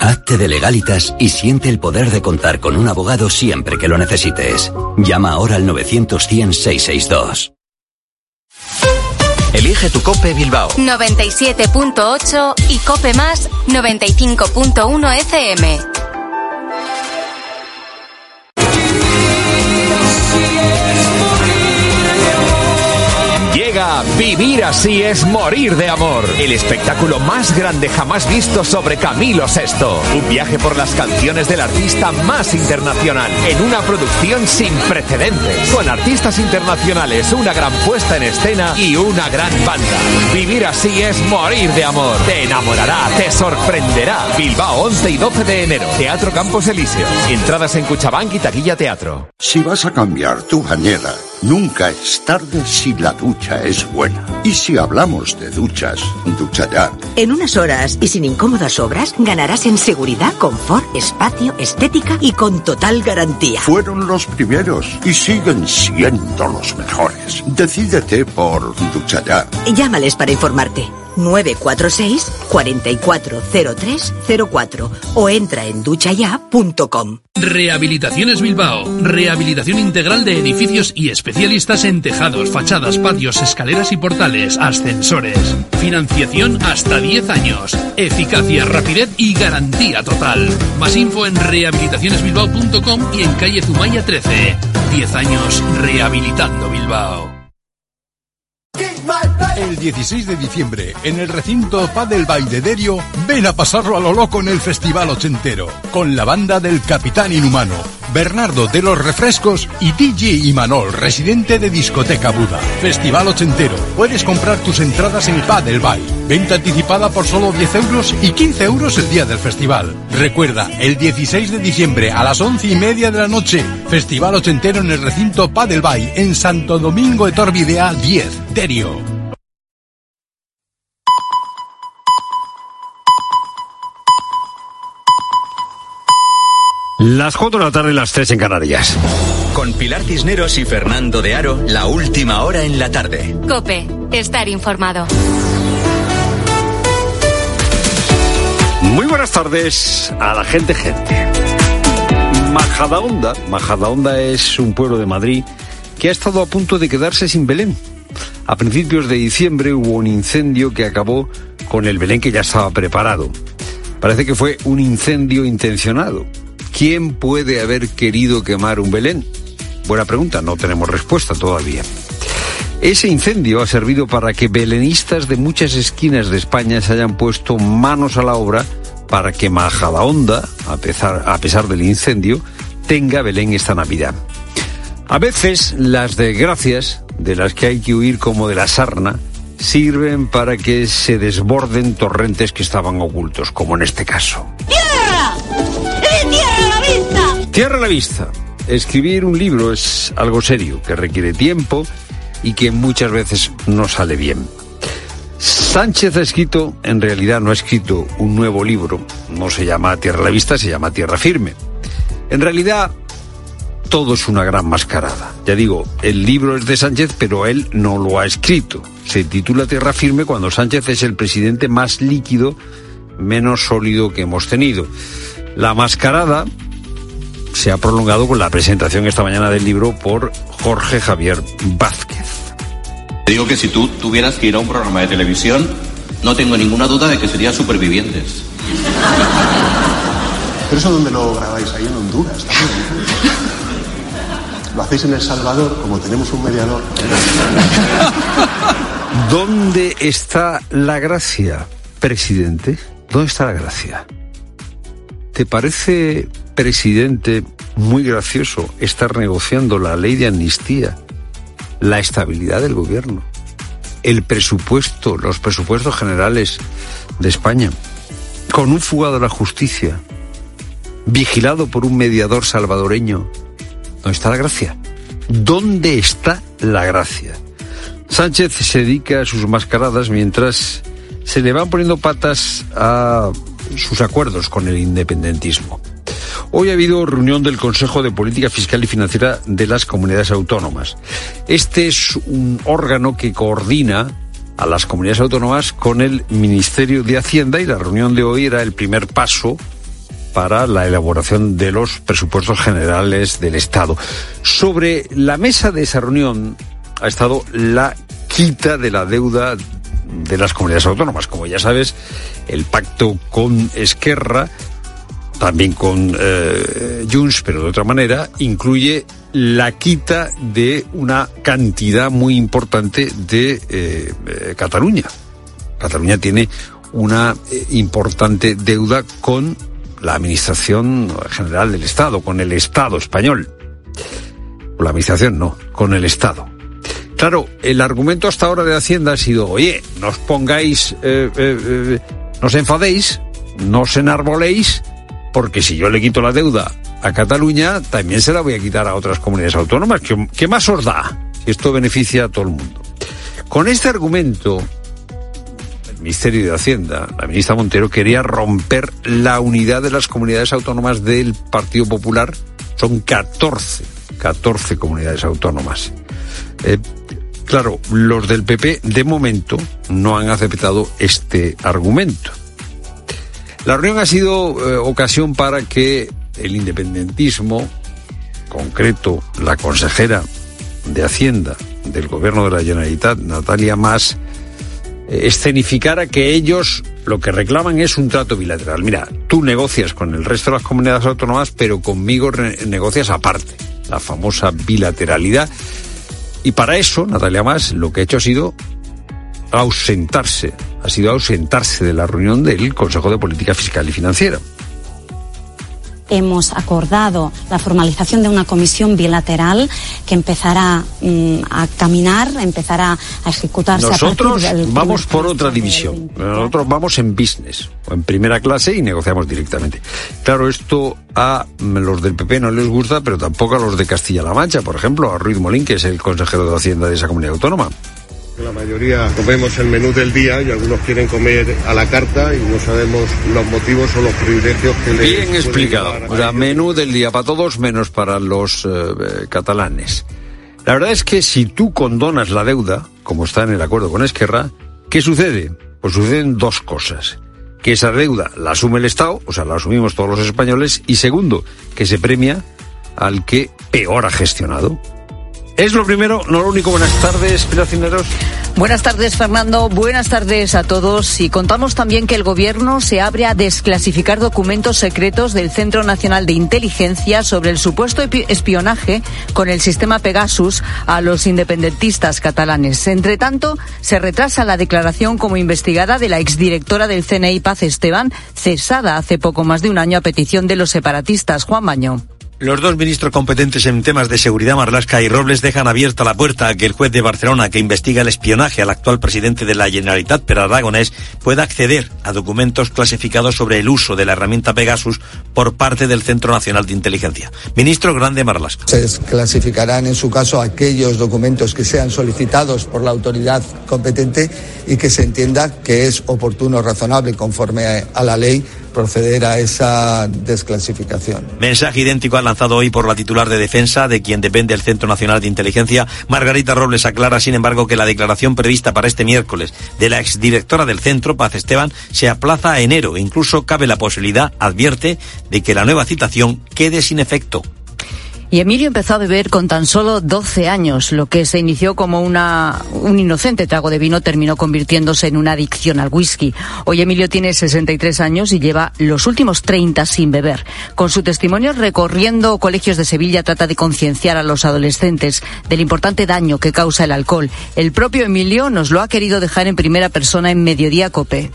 Hazte de legalitas y siente el poder de contar con un abogado siempre que lo necesites. Llama ahora al 900-100-662. Elige tu Cope Bilbao. 97.8 y Cope Más 95.1 FM. Vivir así es morir de amor. El espectáculo más grande jamás visto sobre Camilo VI. Un viaje por las canciones del artista más internacional. En una producción sin precedentes. Con artistas internacionales, una gran puesta en escena y una gran banda. Vivir así es morir de amor. Te enamorará, te sorprenderá. Bilbao 11 y 12 de enero. Teatro Campos Elíseos. Entradas en Cuchabank y Taquilla Teatro. Si vas a cambiar tu bañera, nunca es tarde si la ducha es buena. Y si hablamos de duchas, ducha ya. En unas horas y sin incómodas obras, ganarás en seguridad, confort, espacio, estética y con total garantía. Fueron los primeros y siguen siendo los mejores. Decídete por ducha ya. Llámales para informarte. 946 440304 o entra en duchaya.com. Rehabilitaciones Bilbao. Rehabilitación integral de edificios y especialistas en tejados, fachadas, patios, escaleras y portales, ascensores. Financiación hasta 10 años. Eficacia, rapidez y garantía total. Más info en rehabilitacionesbilbao.com y en calle Zumaya 13. 10 años rehabilitando Bilbao. El 16 de diciembre, en el recinto Padel Bailederio, ven a pasarlo a lo loco en el Festival Ochentero, con la banda del Capitán Inhumano, Bernardo de los Refrescos y DJ Imanol, residente de Discoteca Buda. Festival ochentero. Puedes comprar tus entradas en Padel Bay. Venta anticipada por solo 10 euros y 15 euros el día del festival. Recuerda, el 16 de diciembre a las 11 y media de la noche, Festival ochentero en el recinto Padel Bay en Santo Domingo de Torvidea 10, Terio. Las 4 de la tarde, las 3 en Canarias. Con Pilar Cisneros y Fernando de Aro, la última hora en la tarde. Cope, estar informado. Muy buenas tardes a la gente, gente. Majadahonda, Majadahonda es un pueblo de Madrid que ha estado a punto de quedarse sin Belén. A principios de diciembre hubo un incendio que acabó con el Belén que ya estaba preparado. Parece que fue un incendio intencionado. ¿Quién puede haber querido quemar un Belén? Buena pregunta, no tenemos respuesta todavía. Ese incendio ha servido para que belenistas de muchas esquinas de España se hayan puesto manos a la obra para que Majadahonda, a pesar, a pesar del incendio, tenga Belén esta Navidad. A veces las desgracias, de las que hay que huir como de la sarna, sirven para que se desborden torrentes que estaban ocultos, como en este caso. ¡Tierra a la vista! Tierra a la vista. Escribir un libro es algo serio, que requiere tiempo y que muchas veces no sale bien. Sánchez ha escrito, en realidad no ha escrito un nuevo libro, no se llama Tierra a la vista, se llama Tierra firme. En realidad, todo es una gran mascarada. Ya digo, el libro es de Sánchez, pero él no lo ha escrito. Se titula Tierra firme cuando Sánchez es el presidente más líquido, menos sólido que hemos tenido. La mascarada se ha prolongado con la presentación esta mañana del libro por Jorge Javier Vázquez. Te digo que si tú tuvieras que ir a un programa de televisión, no tengo ninguna duda de que serían supervivientes. ¿Pero eso dónde lo grabáis? Ahí en Honduras. Lo hacéis en El Salvador, como tenemos un mediador. ¿Dónde está la gracia, presidente? ¿Dónde está la gracia? ¿Te parece, presidente, muy gracioso estar negociando la ley de amnistía, la estabilidad del gobierno, el presupuesto, los presupuestos generales de España, con un fugado de la justicia, vigilado por un mediador salvadoreño? ¿Dónde está la gracia? ¿Dónde está la gracia? Sánchez se dedica a sus mascaradas mientras se le van poniendo patas a sus acuerdos con el independentismo. Hoy ha habido reunión del Consejo de Política Fiscal y Financiera de las Comunidades Autónomas. Este es un órgano que coordina a las comunidades autónomas con el Ministerio de Hacienda y la reunión de hoy era el primer paso para la elaboración de los presupuestos generales del Estado. Sobre la mesa de esa reunión ha estado la quita de la deuda de las comunidades autónomas. Como ya sabes, el pacto con Esquerra, también con eh, Junts, pero de otra manera, incluye la quita de una cantidad muy importante de eh, eh, Cataluña. Cataluña tiene una eh, importante deuda con la Administración General del Estado, con el Estado español. Con la Administración no, con el Estado. Claro, el argumento hasta ahora de Hacienda ha sido, oye, no os pongáis, eh, eh, eh, no os enfadéis, no os enarboléis, porque si yo le quito la deuda a Cataluña, también se la voy a quitar a otras comunidades autónomas. ¿Qué, qué más os da? Esto beneficia a todo el mundo. Con este argumento, el Ministerio de Hacienda, la ministra Montero, quería romper la unidad de las comunidades autónomas del Partido Popular. Son 14, 14 comunidades autónomas. Eh, claro, los del PP de momento no han aceptado este argumento. La reunión ha sido eh, ocasión para que el independentismo, concreto la consejera de Hacienda del gobierno de la Generalitat, Natalia Mas, eh, escenificara que ellos lo que reclaman es un trato bilateral. Mira, tú negocias con el resto de las comunidades autónomas, pero conmigo negocias aparte, la famosa bilateralidad. Y para eso, Natalia Más lo que ha hecho ha sido ausentarse, ha sido ausentarse de la reunión del Consejo de Política Fiscal y Financiera. Hemos acordado la formalización de una comisión bilateral que empezará mm, a caminar, empezará a ejecutarse Nosotros a vamos por otra división. Nosotros vamos en business, en primera clase y negociamos directamente. Claro, esto a los del PP no les gusta, pero tampoco a los de Castilla-La Mancha, por ejemplo, a Ruiz Molín, que es el consejero de Hacienda de esa comunidad autónoma. La mayoría comemos el menú del día y algunos quieren comer a la carta y no sabemos los motivos o los privilegios que les Bien explicado. O sea, menú del día para todos menos para los eh, catalanes. La verdad es que si tú condonas la deuda, como está en el acuerdo con Esquerra, ¿qué sucede? Pues suceden dos cosas. Que esa deuda la asume el Estado, o sea, la asumimos todos los españoles, y segundo, que se premia al que peor ha gestionado. Es lo primero, no lo único. Buenas tardes, Piracineros. Buenas tardes, Fernando. Buenas tardes a todos. Y contamos también que el Gobierno se abre a desclasificar documentos secretos del Centro Nacional de Inteligencia sobre el supuesto espionaje con el sistema Pegasus a los independentistas catalanes. Entre tanto, se retrasa la declaración como investigada de la exdirectora del CNI Paz Esteban, cesada hace poco más de un año a petición de los separatistas. Juan Baño. Los dos ministros competentes en temas de seguridad, Marlasca y Robles, dejan abierta la puerta a que el juez de Barcelona, que investiga el espionaje al actual presidente de la Generalitat, Per Aragonés, pueda acceder a documentos clasificados sobre el uso de la herramienta Pegasus por parte del Centro Nacional de Inteligencia. Ministro Grande Marlasca. Se clasificarán en su caso aquellos documentos que sean solicitados por la autoridad competente y que se entienda que es oportuno, razonable, conforme a la ley proceder a esa desclasificación. Mensaje idéntico ha lanzado hoy por la titular de defensa, de quien depende el Centro Nacional de Inteligencia. Margarita Robles aclara, sin embargo, que la declaración prevista para este miércoles de la exdirectora del centro, Paz Esteban, se aplaza a enero. Incluso cabe la posibilidad, advierte, de que la nueva citación quede sin efecto. Y Emilio empezó a beber con tan solo 12 años. Lo que se inició como una, un inocente trago de vino terminó convirtiéndose en una adicción al whisky. Hoy Emilio tiene 63 años y lleva los últimos 30 sin beber. Con su testimonio recorriendo colegios de Sevilla trata de concienciar a los adolescentes del importante daño que causa el alcohol. El propio Emilio nos lo ha querido dejar en primera persona en Mediodía Cope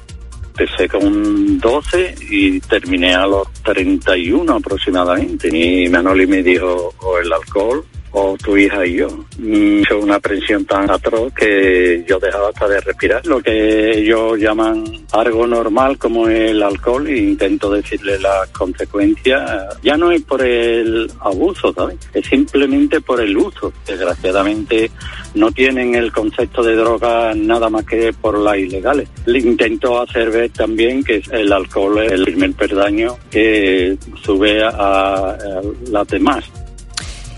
empecé con 12 y terminé a los 31 aproximadamente. Y Manoli me dijo, o el alcohol o tu hija y yo. Hizo una presión tan atroz que yo dejaba hasta de respirar. Lo que ellos llaman algo normal como el alcohol e intento decirle las consecuencias. Ya no es por el abuso, ¿sabes? Es simplemente por el uso. Desgraciadamente no tienen el concepto de droga nada más que por las ilegales. Le intento hacer ver también que el alcohol es el primer perdaño que sube a las demás.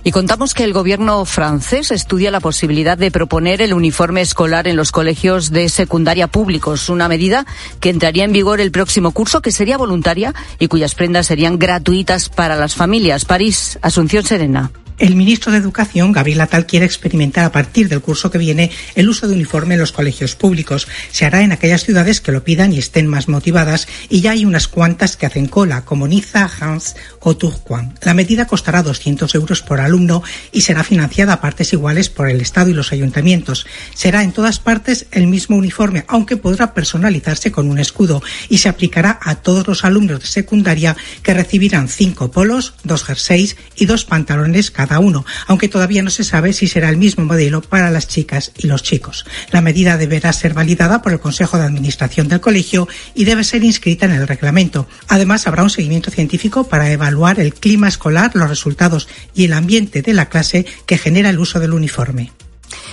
Y contamos que el gobierno francés estudia la posibilidad de proponer el uniforme escolar en los colegios de secundaria públicos, una medida que entraría en vigor el próximo curso, que sería voluntaria y cuyas prendas serían gratuitas para las familias. París, Asunción Serena. El ministro de Educación, Gabriel Atal, quiere experimentar a partir del curso que viene el uso de uniforme en los colegios públicos. Se hará en aquellas ciudades que lo pidan y estén más motivadas y ya hay unas cuantas que hacen cola, como Niza, Hans o Tourcoing. La medida costará 200 euros por alumno y será financiada a partes iguales por el Estado y los ayuntamientos. Será en todas partes el mismo uniforme, aunque podrá personalizarse con un escudo y se aplicará a todos los alumnos de secundaria que recibirán cinco polos, dos jerseys y dos pantalones cada uno, aunque todavía no se sabe si será el mismo modelo para las chicas y los chicos. La medida deberá ser validada por el Consejo de Administración del colegio y debe ser inscrita en el reglamento. Además, habrá un seguimiento científico para evaluar el clima escolar, los resultados y el ambiente de la clase que genera el uso del uniforme.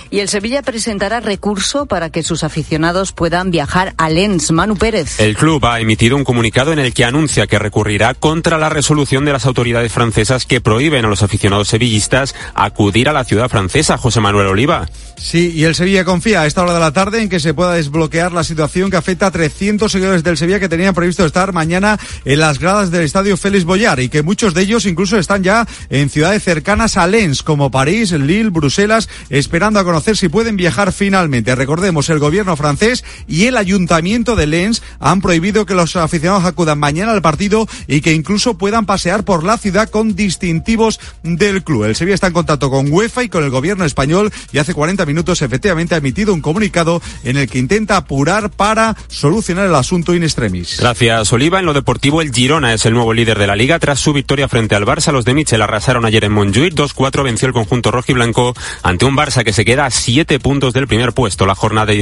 Y el Sevilla presentará recurso para que sus aficionados puedan viajar a Lens. Manu Pérez. El club ha emitido un comunicado en el que anuncia que recurrirá contra la resolución de las autoridades francesas que prohíben a los aficionados sevillistas acudir a la ciudad francesa. José Manuel Oliva. Sí, y el Sevilla confía a esta hora de la tarde en que se pueda desbloquear la situación que afecta a 300 seguidores del Sevilla que tenían previsto estar mañana en las gradas del estadio Félix Boyar y que muchos de ellos incluso están ya en ciudades cercanas a Lens como París, Lille, Bruselas, esperando a conocer si pueden viajar finalmente. Recordemos, el gobierno francés y el ayuntamiento de Lens han prohibido que los aficionados acudan mañana al partido y que incluso puedan pasear por la ciudad con distintivos del club. El Sevilla está en contacto con UEFA y con el gobierno español y hace 40 40 minutos efectivamente ha emitido un comunicado en el que intenta apurar para solucionar el asunto in extremis. Gracias, Oliva. En lo deportivo, el Girona es el nuevo líder de la liga. Tras su victoria frente al Barça, los de Michel arrasaron ayer en Montjuic. 2-4 venció el conjunto rojo y blanco ante un Barça que se queda a 7 puntos del primer puesto. La jornada,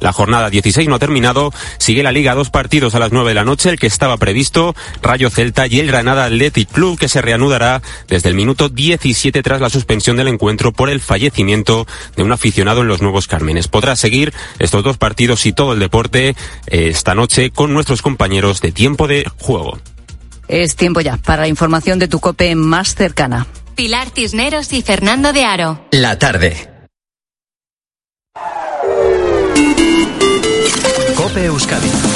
la jornada 16 no ha terminado. Sigue la liga dos partidos a las 9 de la noche, el que estaba previsto, Rayo Celta y el Granada Athletic Club, que se reanudará desde el minuto 17 tras la suspensión del encuentro por el fallecimiento de un aficionado en los Nuevos Cármenes. Podrá seguir estos dos partidos y todo el deporte eh, esta noche con nuestros compañeros de tiempo de juego. Es tiempo ya para la información de tu cope más cercana. Pilar Cisneros y Fernando de Aro. La tarde. Cope Euskadi.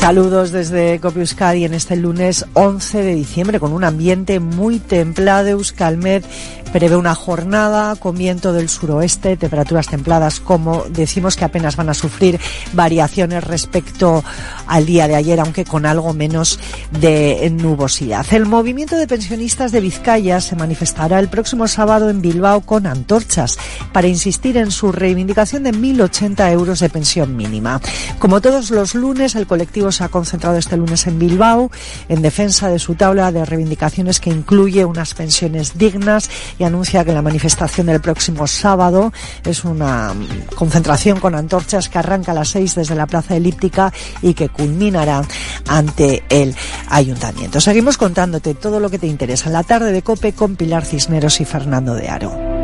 Saludos desde Copi Euskadi en este lunes 11 de diciembre con un ambiente muy templado. Euskalmed prevé una jornada con viento del suroeste, temperaturas templadas, como decimos que apenas van a sufrir variaciones respecto al día de ayer, aunque con algo menos de nubosidad. El movimiento de pensionistas de Vizcaya se manifestará el próximo sábado en Bilbao con antorchas para insistir en su reivindicación de 1.080 euros de pensión mínima. Como todos los lunes, el colectivo se ha concentrado este lunes en Bilbao en defensa de su tabla de reivindicaciones que incluye unas pensiones dignas y anuncia que la manifestación del próximo sábado es una concentración con antorchas que arranca a las seis desde la Plaza Elíptica y que culminará ante el ayuntamiento. Seguimos contándote todo lo que te interesa en la tarde de Cope con Pilar Cisneros y Fernando de Aro.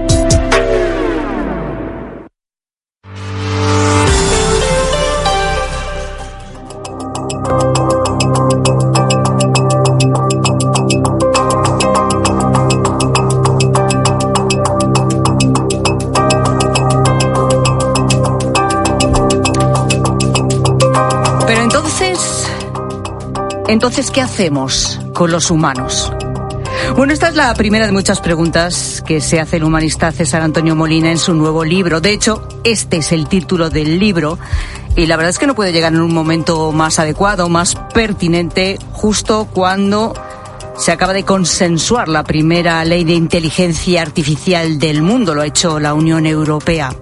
Entonces, ¿qué hacemos con los humanos? Bueno, esta es la primera de muchas preguntas que se hace el humanista César Antonio Molina en su nuevo libro. De hecho, este es el título del libro y la verdad es que no puede llegar en un momento más adecuado, más pertinente, justo cuando se acaba de consensuar la primera ley de inteligencia artificial del mundo. Lo ha hecho la Unión Europea.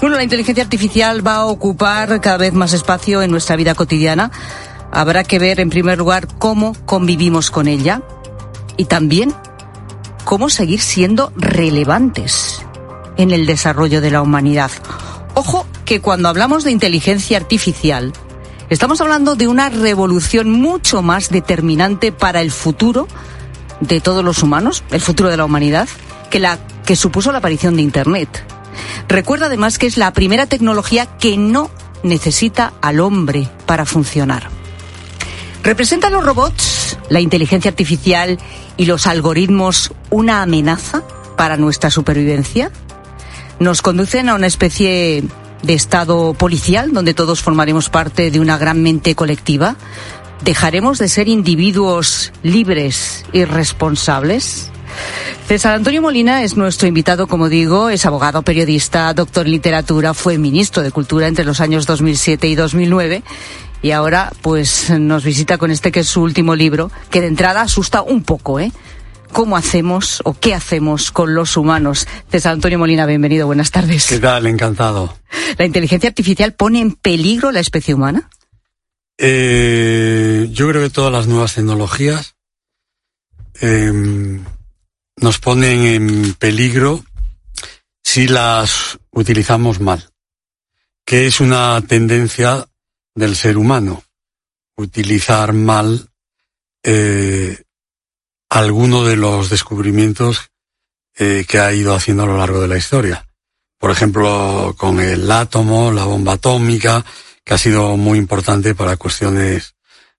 Bueno, la inteligencia artificial va a ocupar cada vez más espacio en nuestra vida cotidiana. Habrá que ver, en primer lugar, cómo convivimos con ella y también cómo seguir siendo relevantes en el desarrollo de la humanidad. Ojo que cuando hablamos de inteligencia artificial, estamos hablando de una revolución mucho más determinante para el futuro de todos los humanos, el futuro de la humanidad, que la que supuso la aparición de Internet. Recuerda además que es la primera tecnología que no necesita al hombre para funcionar. ¿Representan los robots, la inteligencia artificial y los algoritmos una amenaza para nuestra supervivencia? ¿Nos conducen a una especie de estado policial donde todos formaremos parte de una gran mente colectiva? ¿Dejaremos de ser individuos libres y responsables? César Antonio Molina es nuestro invitado, como digo, es abogado, periodista, doctor en literatura, fue ministro de Cultura entre los años 2007 y 2009 y ahora pues nos visita con este que es su último libro, que de entrada asusta un poco, ¿eh? ¿Cómo hacemos o qué hacemos con los humanos? César Antonio Molina, bienvenido, buenas tardes. ¿Qué tal? Encantado. ¿La inteligencia artificial pone en peligro la especie humana? Eh, yo creo que todas las nuevas tecnologías eh, nos ponen en peligro si las utilizamos mal, que es una tendencia del ser humano, utilizar mal eh, alguno de los descubrimientos eh, que ha ido haciendo a lo largo de la historia. Por ejemplo, con el átomo, la bomba atómica, que ha sido muy importante para cuestiones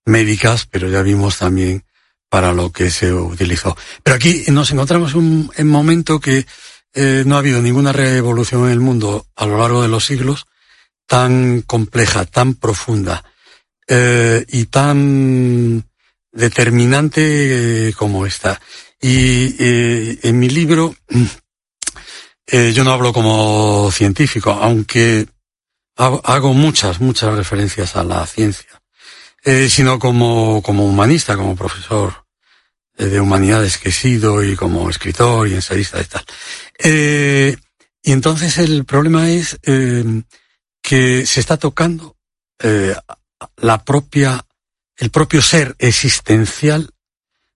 médicas, pero ya vimos también para lo que se utilizó. Pero aquí nos encontramos un, en un momento que eh, no ha habido ninguna revolución en el mundo a lo largo de los siglos tan compleja, tan profunda eh, y tan determinante eh, como esta. Y eh, en mi libro yo no hablo como científico, aunque hago, muchas, muchas referencias a la ciencia, sino como, como humanista, como profesor de humanidades que he sido y como escritor y ensayista y tal. Y entonces el problema es que se está tocando eh, la propia, el propio ser existencial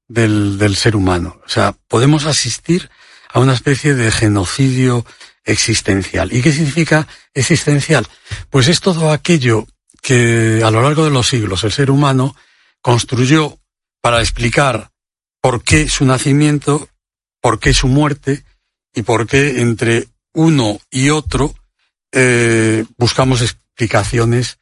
del, del ser humano. O sea, podemos asistir a una especie de genocidio existencial. ¿Y qué significa existencial? Pues es todo aquello que a lo largo de los siglos el ser humano construyó para explicar por qué su nacimiento, por qué su muerte y por qué entre uno y otro eh, buscamos explicaciones